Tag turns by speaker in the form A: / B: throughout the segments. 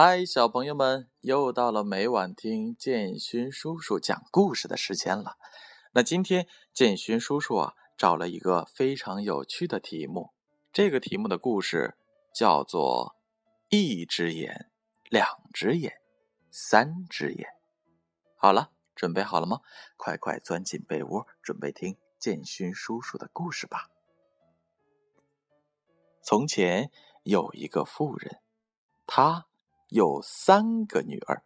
A: 嗨，小朋友们，又到了每晚听建勋叔叔讲故事的时间了。那今天建勋叔叔啊，找了一个非常有趣的题目。这个题目的故事叫做“一只眼，两只眼，三只眼”。好了，准备好了吗？快快钻进被窝，准备听建勋叔叔的故事吧。从前有一个妇人，她有三个女儿。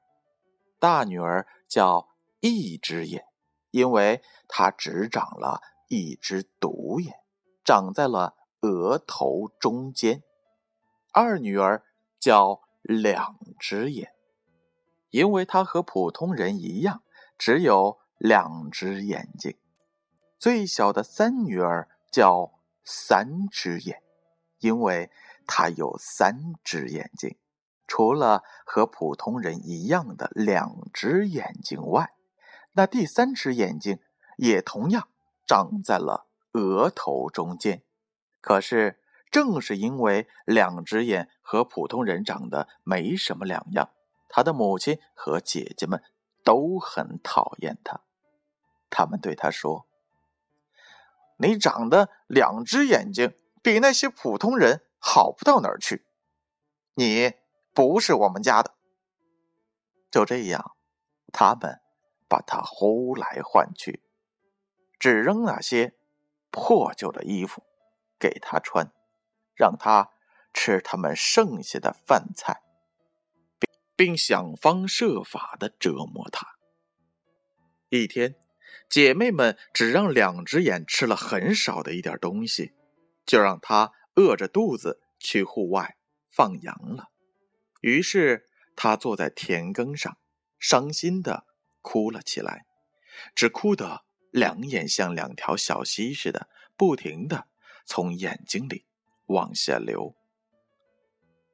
A: 大女儿叫一只眼，因为她只长了一只独眼，长在了额头中间。二女儿叫两只眼，因为她和普通人一样，只有两只眼睛。最小的三女儿叫三只眼。因为她有三只眼睛，除了和普通人一样的两只眼睛外，那第三只眼睛也同样长在了额头中间。可是，正是因为两只眼和普通人长得没什么两样，他的母亲和姐姐们都很讨厌他。他们对他说：“你长得两只眼睛。”比那些普通人好不到哪儿去，你不是我们家的。就这样，他们把他呼来唤去，只扔那些破旧的衣服给他穿，让他吃他们剩下的饭菜，并并想方设法的折磨他。一天，姐妹们只让两只眼吃了很少的一点东西。就让他饿着肚子去户外放羊了。于是他坐在田埂上，伤心的哭了起来，只哭得两眼像两条小溪似的，不停的从眼睛里往下流。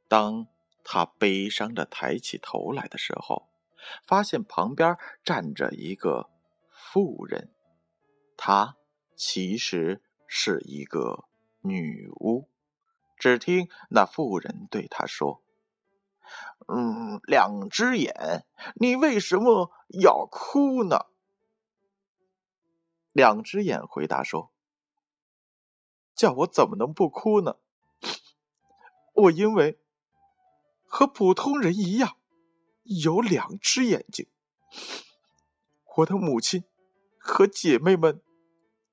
A: 当他悲伤的抬起头来的时候，发现旁边站着一个妇人，她其实是一个。女巫，只听那妇人对他说：“嗯，两只眼，你为什么要哭呢？”两只眼回答说：“叫我怎么能不哭呢？我因为和普通人一样有两只眼睛，我的母亲和姐妹们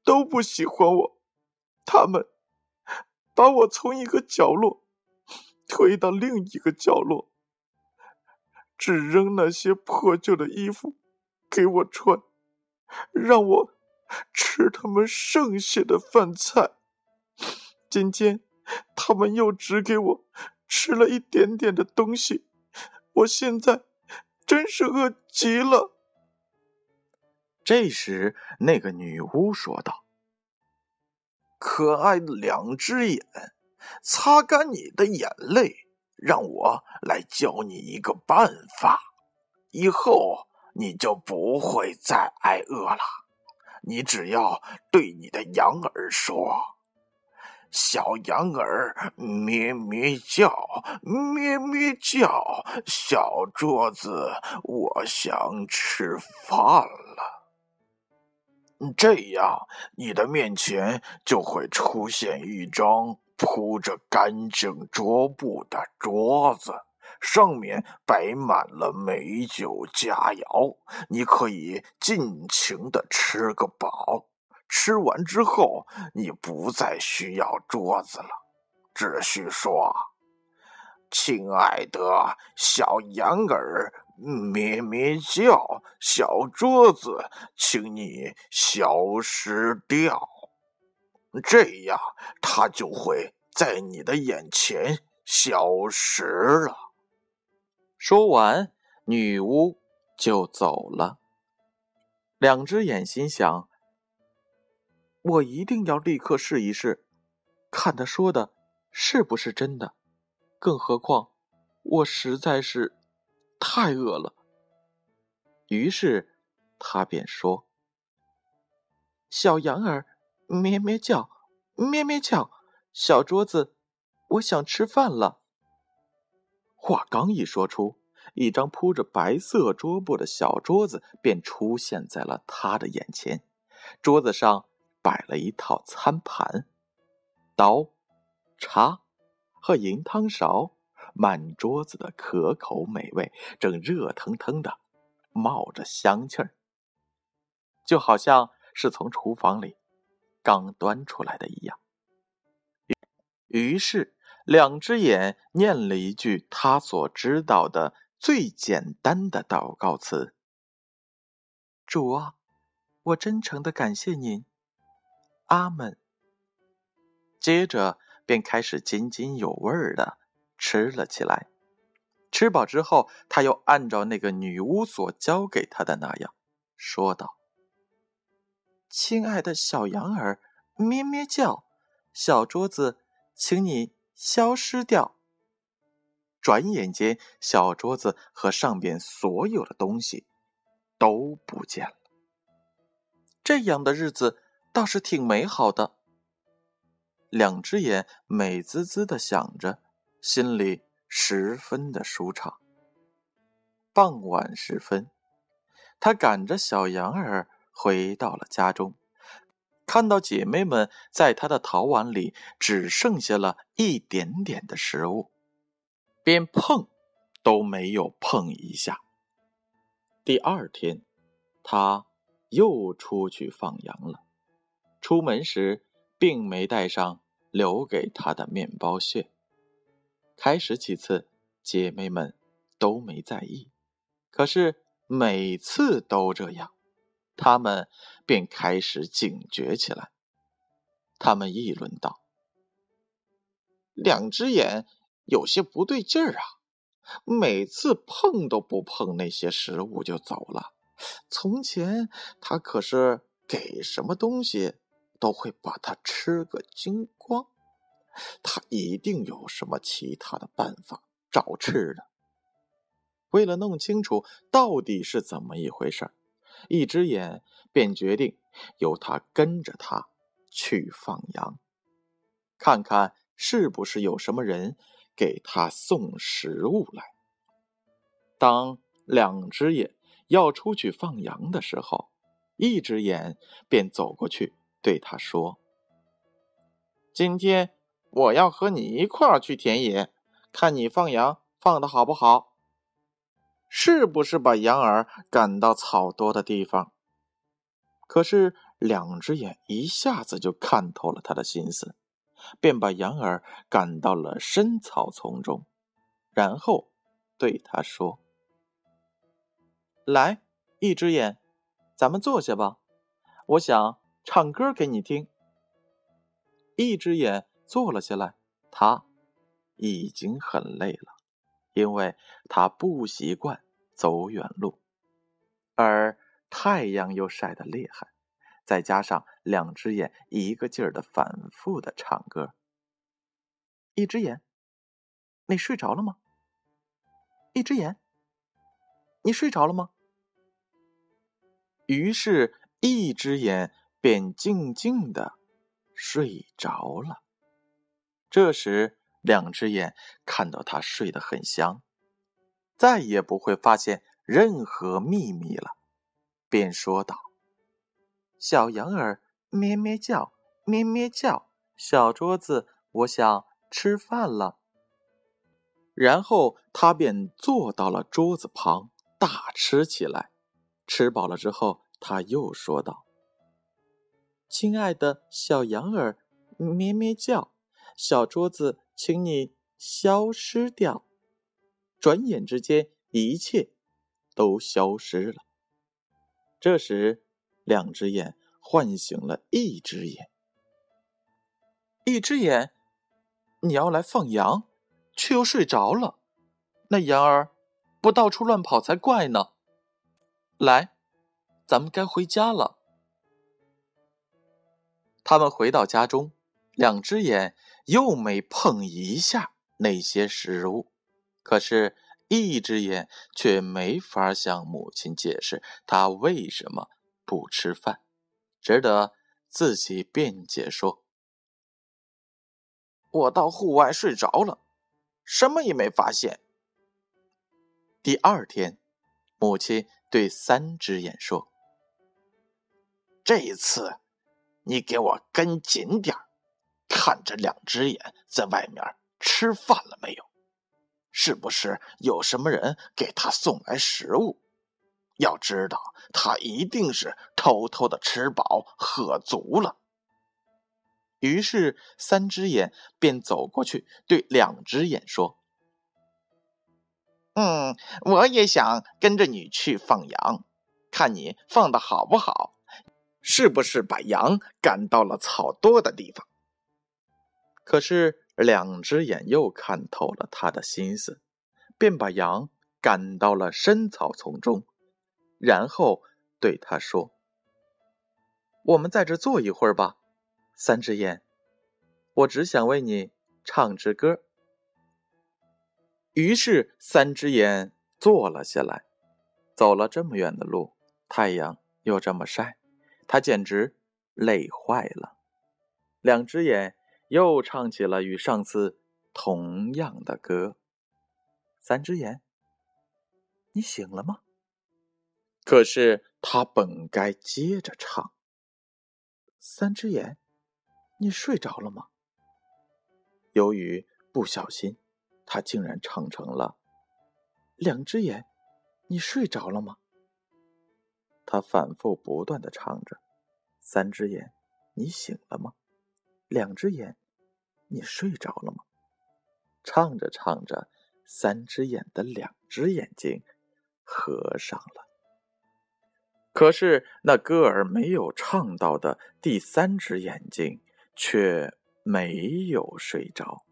A: 都不喜欢我，他们。”把我从一个角落推到另一个角落，只扔那些破旧的衣服给我穿，让我吃他们剩下的饭菜。今天他们又只给我吃了一点点的东西，我现在真是饿极了。这时，那个女巫说道。可爱的两只眼，擦干你的眼泪，让我来教你一个办法，以后你就不会再挨饿了。你只要对你的羊儿说：“小羊儿咩咩叫，咩咩叫，小桌子，我想吃饭了。”这样，你的面前就会出现一张铺着干净桌布的桌子，上面摆满了美酒佳肴，你可以尽情的吃个饱。吃完之后，你不再需要桌子了，只需说：“亲爱的小羊儿。”咩咩叫，小桌子，请你消失掉。这样，他就会在你的眼前消失了。说完，女巫就走了。两只眼心想：我一定要立刻试一试，看他说的是不是真的。更何况，我实在是……太饿了，于是他便说：“小羊儿咩咩叫，咩咩叫，小桌子，我想吃饭了。”话刚一说出，一张铺着白色桌布的小桌子便出现在了他的眼前。桌子上摆了一套餐盘，刀、叉和银汤勺，满桌子的可口美味正热腾腾的冒着香气儿，就好像是从厨房里刚端出来的一样。于是。两只眼念了一句他所知道的最简单的祷告词：“主啊，我真诚的感谢您，阿门。”接着便开始津津有味的吃了起来。吃饱之后，他又按照那个女巫所教给他的那样说道：“亲爱的小羊儿，咩咩叫，小桌子，请你。”消失掉。转眼间，小桌子和上边所有的东西都不见了。这样的日子倒是挺美好的。两只眼美滋滋的想着，心里十分的舒畅。傍晚时分，他赶着小羊儿回到了家中。看到姐妹们在他的陶碗里只剩下了一点点的食物，便碰都没有碰一下。第二天，他又出去放羊了。出门时，并没带上留给他的面包屑。开始几次，姐妹们都没在意，可是每次都这样。他们便开始警觉起来。他们议论道：“两只眼有些不对劲儿啊！每次碰都不碰那些食物就走了。从前他可是给什么东西都会把它吃个精光。他一定有什么其他的办法找吃的。为了弄清楚到底是怎么一回事儿。”一只眼便决定由他跟着他去放羊，看看是不是有什么人给他送食物来。当两只眼要出去放羊的时候，一只眼便走过去对他说：“今天我要和你一块儿去田野，看你放羊放的好不好。”是不是把羊儿赶到草多的地方？可是两只眼一下子就看透了他的心思，便把羊儿赶到了深草丛中，然后对他说：“来，一只眼，咱们坐下吧，我想唱歌给你听。”一只眼坐了下来，他已经很累了。因为他不习惯走远路，而太阳又晒得厉害，再加上两只眼一个劲儿的反复的唱歌。一只眼，你睡着了吗？一只眼，你睡着了吗？于是，一只眼便静静的睡着了。这时。两只眼看到他睡得很香，再也不会发现任何秘密了，便说道：“小羊儿咩咩叫，咩咩叫，小桌子，我想吃饭了。”然后他便坐到了桌子旁，大吃起来。吃饱了之后，他又说道：“亲爱的小羊儿咩咩叫，小桌子。”请你消失掉，转眼之间，一切都消失了。这时，两只眼唤醒了一只眼。一只眼，你要来放羊，却又睡着了，那羊儿不到处乱跑才怪呢。来，咱们该回家了。他们回到家中。两只眼又没碰一下那些食物，可是，一只眼却没法向母亲解释他为什么不吃饭，只得自己辩解说：“我到户外睡着了，什么也没发现，第二天，母亲对三只眼说：“
B: 这一次，你给我跟紧点看着两只眼在外面吃饭了没有？是不是有什么人给他送来食物？要知道，他一定是偷偷的吃饱喝足了。”
A: 于是，三只眼便走过去，对两只眼说：“
B: 嗯，我也想跟着你去放羊，看你放的好不好，是不是把羊赶到了草多的地方？”
A: 可是，两只眼又看透了他的心思，便把羊赶到了深草丛中，然后对他说：“我们在这坐一会儿吧。”三只眼，我只想为你唱支歌。于是，三只眼坐了下来。走了这么远的路，太阳又这么晒，他简直累坏了。两只眼又唱起了与上次同样的歌。三只眼，你醒了吗？可是他本该接着唱。三只眼。你睡着了吗？由于不小心，他竟然唱成了“两只眼”。你睡着了吗？他反复不断的唱着“三只眼”，你醒了吗？两只眼，你睡着了吗？唱着唱着，三只眼的两只眼睛合上了。可是那歌儿没有唱到的第三只眼睛。却没有睡着。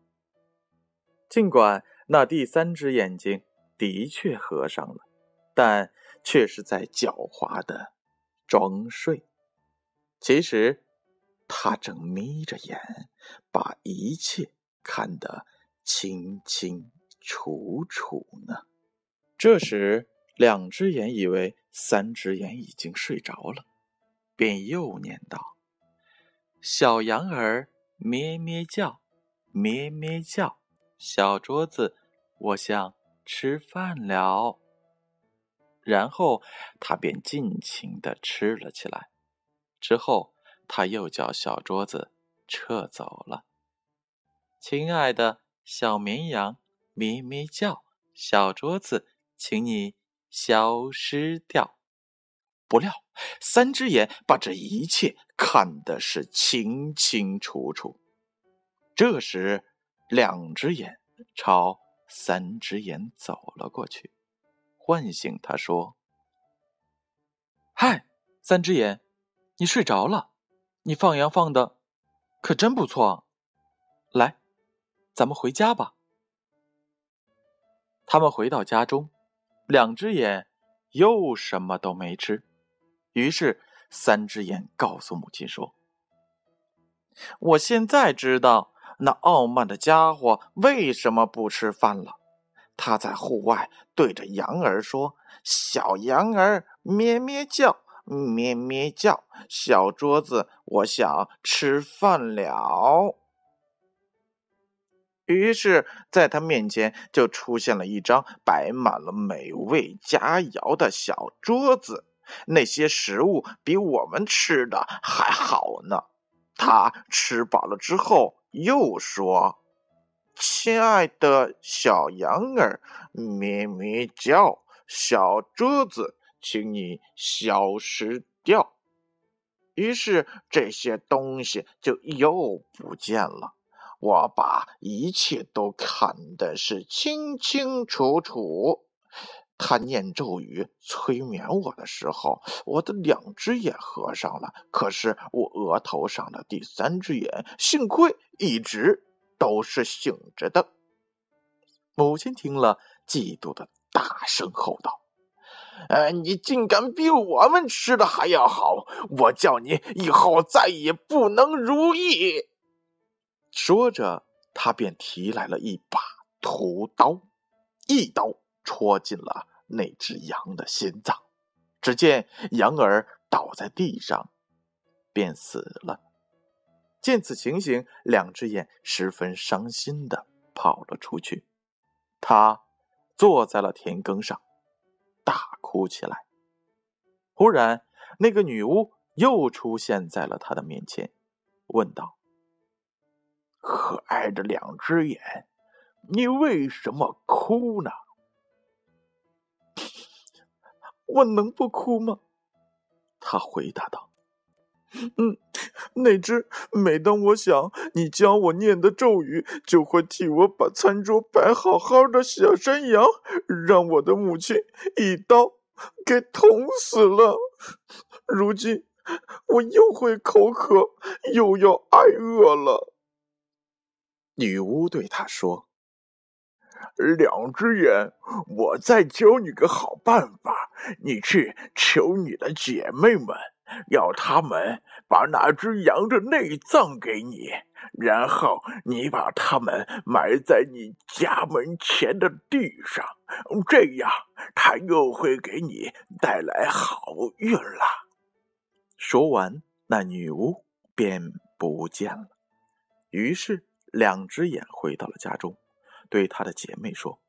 A: 尽管那第三只眼睛的确合上了，但却是在狡猾的装睡。其实，他正眯着眼，把一切看得清清楚楚呢。这时，两只眼以为三只眼已经睡着了，便又念道。小羊儿咩咩叫，咩咩叫。小桌子，我想吃饭了。然后他便尽情的吃了起来。之后他又叫小桌子撤走了。亲爱的小绵羊，咩咩叫。小桌子，请你消失掉。不料，三只眼把这一切看的是清清楚楚。这时，两只眼朝三只眼走了过去，唤醒他说：“嗨，三只眼，你睡着了？你放羊放的可真不错。来，咱们回家吧。”他们回到家中，两只眼又什么都没吃。于是，三只眼告诉母亲说：“我现在知道那傲慢的家伙为什么不吃饭了。他在户外对着羊儿说：‘小羊儿咩咩叫，咩咩叫。’小桌子，我想吃饭了。”于是，在他面前就出现了一张摆满了美味佳肴的小桌子。那些食物比我们吃的还好呢。他吃饱了之后，又说：“亲爱的小羊儿，咩咩叫，小桌子，请你消失掉。”于是这些东西就又不见了。我把一切都看的是清清楚楚。他念咒语催眠我的时候，我的两只眼合上了。可是我额头上的第三只眼，幸亏一直都是醒着的。母亲听了，嫉妒的大声吼道：“呃，你竟敢比我们吃的还要好！我叫你以后再也不能如意！”说着，他便提来了一把屠刀，一刀。戳进了那只羊的心脏，只见羊儿倒在地上，便死了。见此情形，两只眼十分伤心的跑了出去。他坐在了田埂上，大哭起来。忽然，那个女巫又出现在了他的面前，问道：“
B: 可爱的两只眼，你为什么哭呢？”
A: 我能不哭吗？他回答道：“嗯，那只每当我想你教我念的咒语，就会替我把餐桌摆好好的小山羊，让我的母亲一刀给捅死了。如今我又会口渴，又要挨饿了。”
B: 女巫对他说。两只眼，我再教你个好办法，你去求你的姐妹们，要他们把那只羊的内脏给你，然后你把它们埋在你家门前的地上，这样它又会给你带来好运了。
A: 说完，那女巫便不见了。于是，两只眼回到了家中。对他的姐妹说：“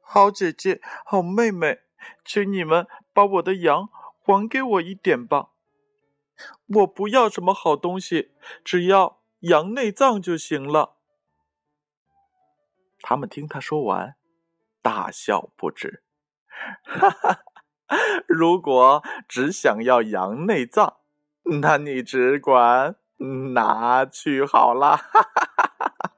A: 好姐姐，好妹妹，请你们把我的羊还给我一点吧。我不要什么好东西，只要羊内脏就行了。”他们听他说完，大笑不止。哈哈，如果只想要羊内脏，那你只管拿去好了。哈哈。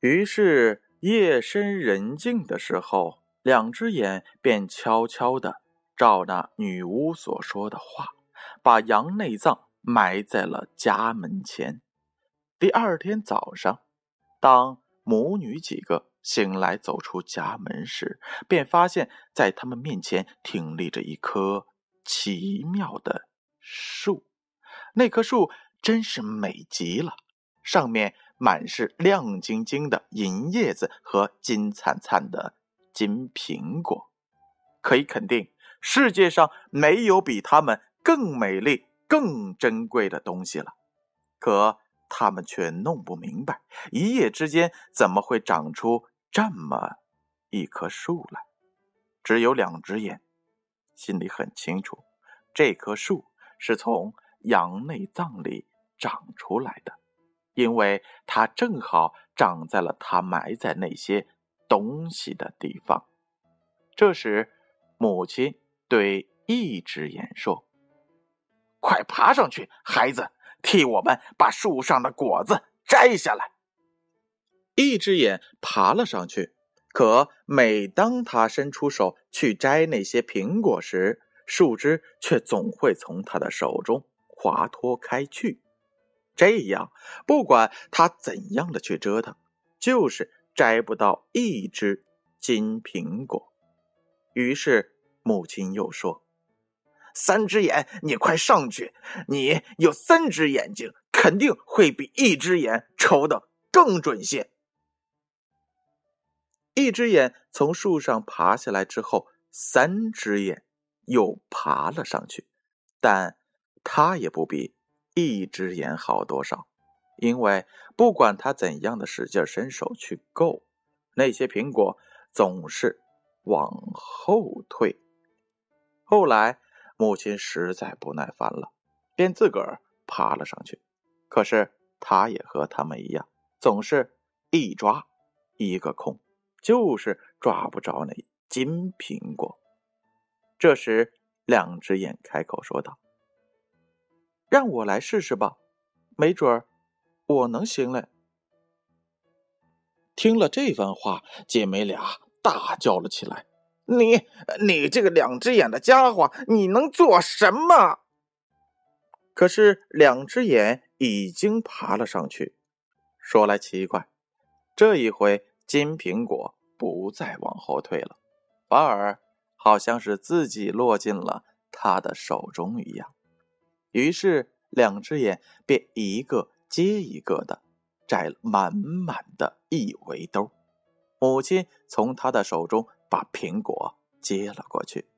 A: 于是夜深人静的时候，两只眼便悄悄的照那女巫所说的话，把羊内脏埋在了家门前。第二天早上，当母女几个醒来走出家门时，便发现，在他们面前挺立着一棵奇妙的树。那棵树真是美极了，上面。满是亮晶晶的银叶子和金灿灿的金苹果，可以肯定世界上没有比它们更美丽、更珍贵的东西了。可他们却弄不明白，一夜之间怎么会长出这么一棵树来？只有两只眼，心里很清楚，这棵树是从羊内脏里长出来的。因为它正好长在了他埋在那些东西的地方。这时，母亲对一只眼说：“
B: 快爬上去，孩子，替我们把树上的果子摘下来。”
A: 一只眼爬了上去，可每当他伸出手去摘那些苹果时，树枝却总会从他的手中滑脱开去。这样，不管他怎样的去折腾，就是摘不到一只金苹果。于是母亲又说：“
B: 三只眼，你快上去！你有三只眼睛，肯定会比一只眼瞅得更准些。”
A: 一只眼从树上爬下来之后，三只眼又爬了上去，但他也不比。一只眼好多少？因为不管他怎样的使劲伸手去够，那些苹果总是往后退。后来母亲实在不耐烦了，便自个儿爬了上去。可是他也和他们一样，总是一抓一个空，就是抓不着那金苹果。这时，两只眼开口说道。让我来试试吧，没准儿我能行嘞。听了这番话，姐妹俩大叫了起来：“
B: 你，你这个两只眼的家伙，你能做什么？”
A: 可是两只眼已经爬了上去。说来奇怪，这一回金苹果不再往后退了，反而好像是自己落进了他的手中一样。于是，两只眼便一个接一个的摘了满满的一围兜。母亲从他的手中把苹果接了过去，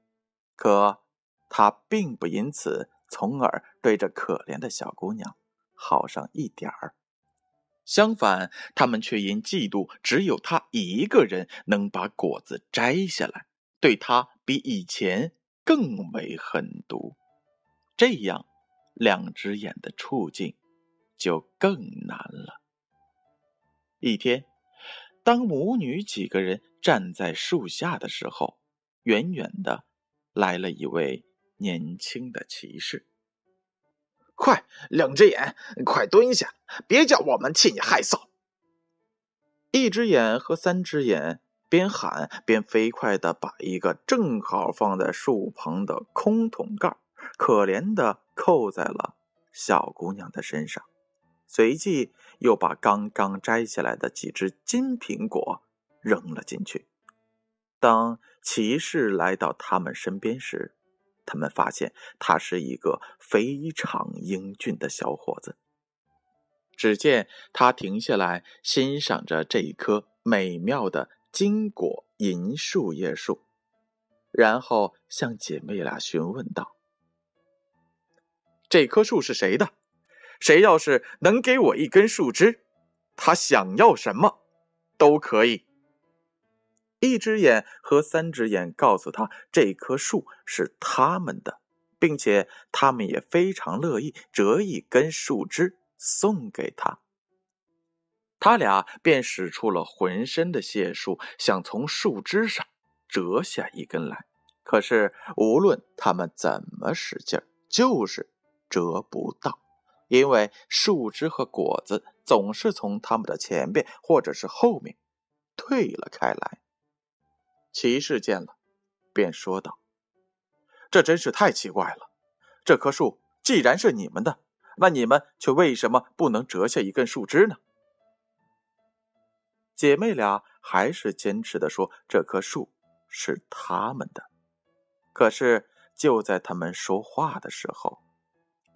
A: 可他并不因此从而对这可怜的小姑娘好上一点儿。相反，他们却因嫉妒只有他一个人能把果子摘下来，对他比以前更为狠毒。这样，两只眼的处境就更难了。一天，当母女几个人站在树下的时候，远远的来了一位年轻的骑士。
B: 快，两只眼，快蹲下，别叫我们替你害臊！
A: 一只眼和三只眼边喊边飞快的把一个正好放在树旁的空桶盖，可怜的扣在了小姑娘的身上。随即又把刚刚摘下来的几只金苹果扔了进去。当骑士来到他们身边时，他们发现他是一个非常英俊的小伙子。只见他停下来欣赏着这一棵美妙的金果银树叶树，然后向姐妹俩询问道：“这棵树是谁的？”谁要是能给我一根树枝，他想要什么都可以。一只眼和三只眼告诉他，这棵树是他们的，并且他们也非常乐意折一根树枝送给他。他俩便使出了浑身的解数，想从树枝上折下一根来。可是无论他们怎么使劲，就是折不到。因为树枝和果子总是从他们的前边或者是后面退了开来。骑士见了，便说道：“这真是太奇怪了！这棵树既然是你们的，那你们却为什么不能折下一根树枝呢？”姐妹俩还是坚持的说：“这棵树是他们的。”可是就在他们说话的时候，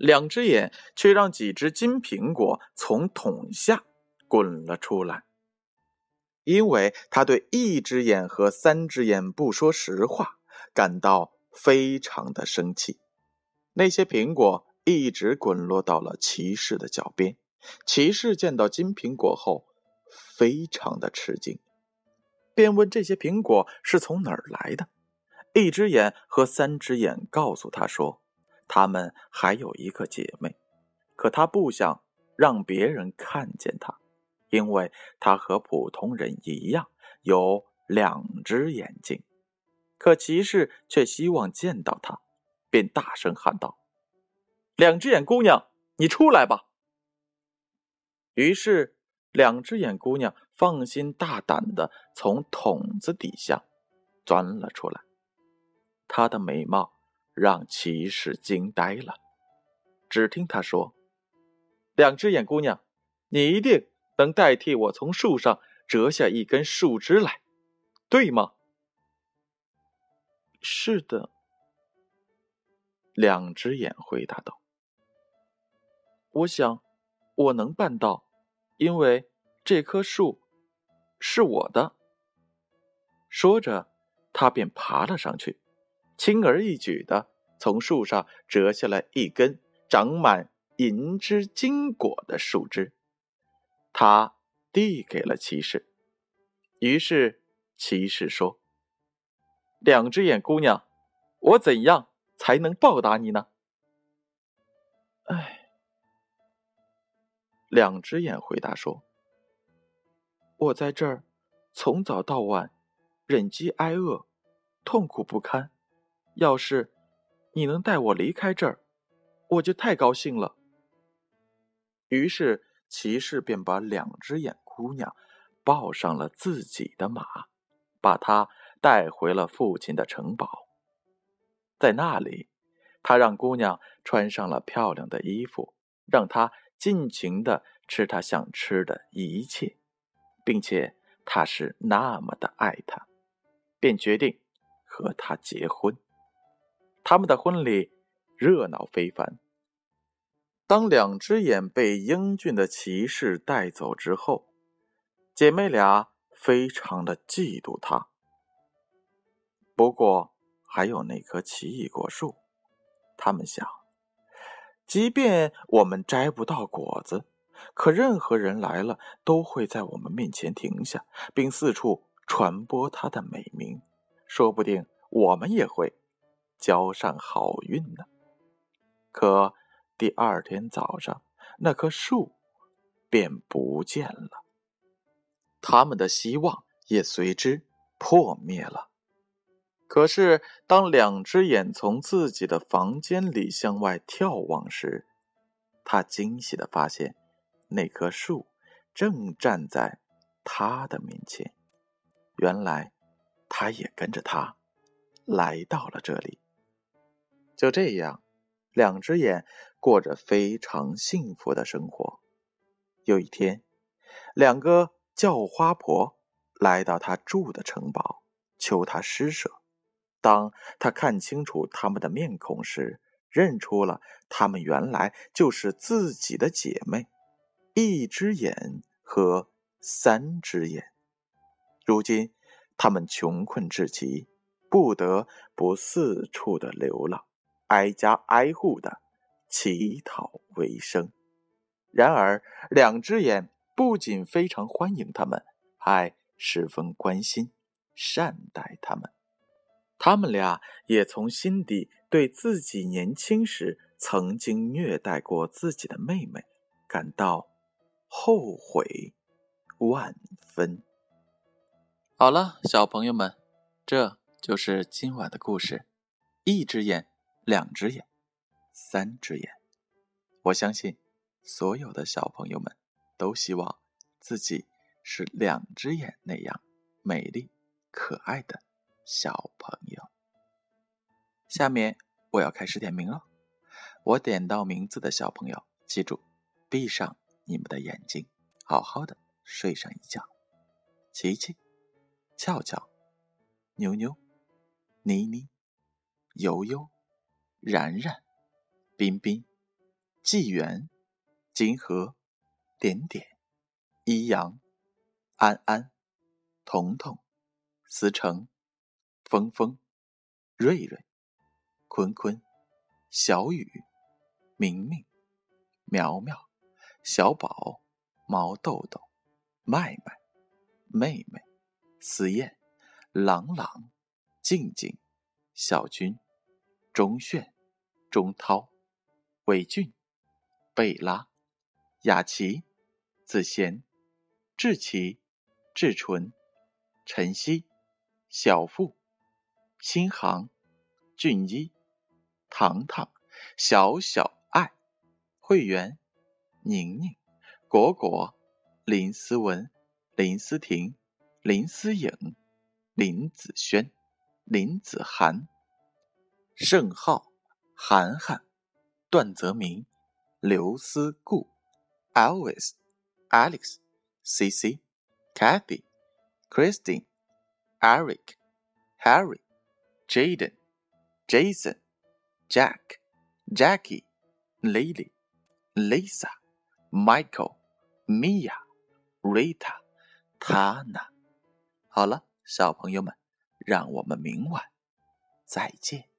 A: 两只眼却让几只金苹果从桶下滚了出来，因为他对一只眼和三只眼不说实话感到非常的生气。那些苹果一直滚落到了骑士的脚边。骑士见到金苹果后，非常的吃惊，便问这些苹果是从哪儿来的。一只眼和三只眼告诉他说。他们还有一个姐妹，可她不想让别人看见她，因为她和普通人一样有两只眼睛。可骑士却希望见到她，便大声喊道：“两只眼姑娘，你出来吧！”于是，两只眼姑娘放心大胆的从桶子底下钻了出来，她的美貌。让骑士惊呆了。只听他说：“两只眼姑娘，你一定能代替我从树上折下一根树枝来，对吗？”“是的。”两只眼回答道。“我想我能办到，因为这棵树是我的。”说着，他便爬了上去。轻而易举的从树上折下来一根长满银枝金果的树枝，他递给了骑士。于是骑士说：“两只眼姑娘，我怎样才能报答你呢？”哎，两只眼回答说：“我在这儿从早到晚，忍饥挨饿，痛苦不堪。”要是你能带我离开这儿，我就太高兴了。于是骑士便把两只眼姑娘抱上了自己的马，把她带回了父亲的城堡。在那里，他让姑娘穿上了漂亮的衣服，让她尽情的吃她想吃的一切，并且他是那么的爱她，便决定和她结婚。他们的婚礼热闹非凡。当两只眼被英俊的骑士带走之后，姐妹俩非常的嫉妒他。不过还有那棵奇异果树，他们想，即便我们摘不到果子，可任何人来了，都会在我们面前停下，并四处传播他的美名。说不定我们也会交上好运呢。可第二天早上，那棵树便不见了，他们的希望也随之破灭了。可是，当两只眼从自己的房间里向外眺望时，他惊喜的发现，那棵树正站在他的面前。原来，他也跟着他来到了这里。就这样，两只眼过着非常幸福的生活。有一天，两个叫花婆来到他住的城堡，求他施舍。当他看清楚他们的面孔时，认出了他们原来就是自己的姐妹，一只眼和三只眼。如今他们穷困至极，不得不四处的流浪，挨家挨户的乞讨为生。然而，两只眼不仅非常欢迎他们，还十分关心、善待他们。他们俩也从心底对自己年轻时曾经虐待过自己的妹妹感到后悔万分。好了，小朋友们，这就是今晚的故事：一只眼，两只眼，三只眼。我相信，所有的小朋友们都希望自己是两只眼那样美丽可爱的。小朋友，下面我要开始点名了。我点到名字的小朋友，记住，闭上你们的眼睛，好好的睡上一觉。琪琪、俏俏、妞妞、妮妮、悠悠、然然、冰冰、纪元、金河、点点、一阳、安安、彤彤、思成。峰峰、瑞瑞、坤坤、小雨、明明、苗苗、小宝、毛豆豆、麦麦、妹妹、思燕、朗朗、静静、小军、钟炫、钟涛、韦俊、贝拉、雅琪、子贤、志奇、志纯、晨曦、小富。新航、俊一、糖糖、小小爱、会员、宁宁、果果、林思文、林思婷、林思颖、林子轩、林子涵、盛浩、涵涵、段泽明、刘思顾、Elvis、Alex、C C、Kathy、Christine、Eric、Harry。Jaden、Jason、Jack、Jackie、Lily、Lisa、Michael、Mia、Rita、Tana。好了，小朋友们，让我们明晚再见。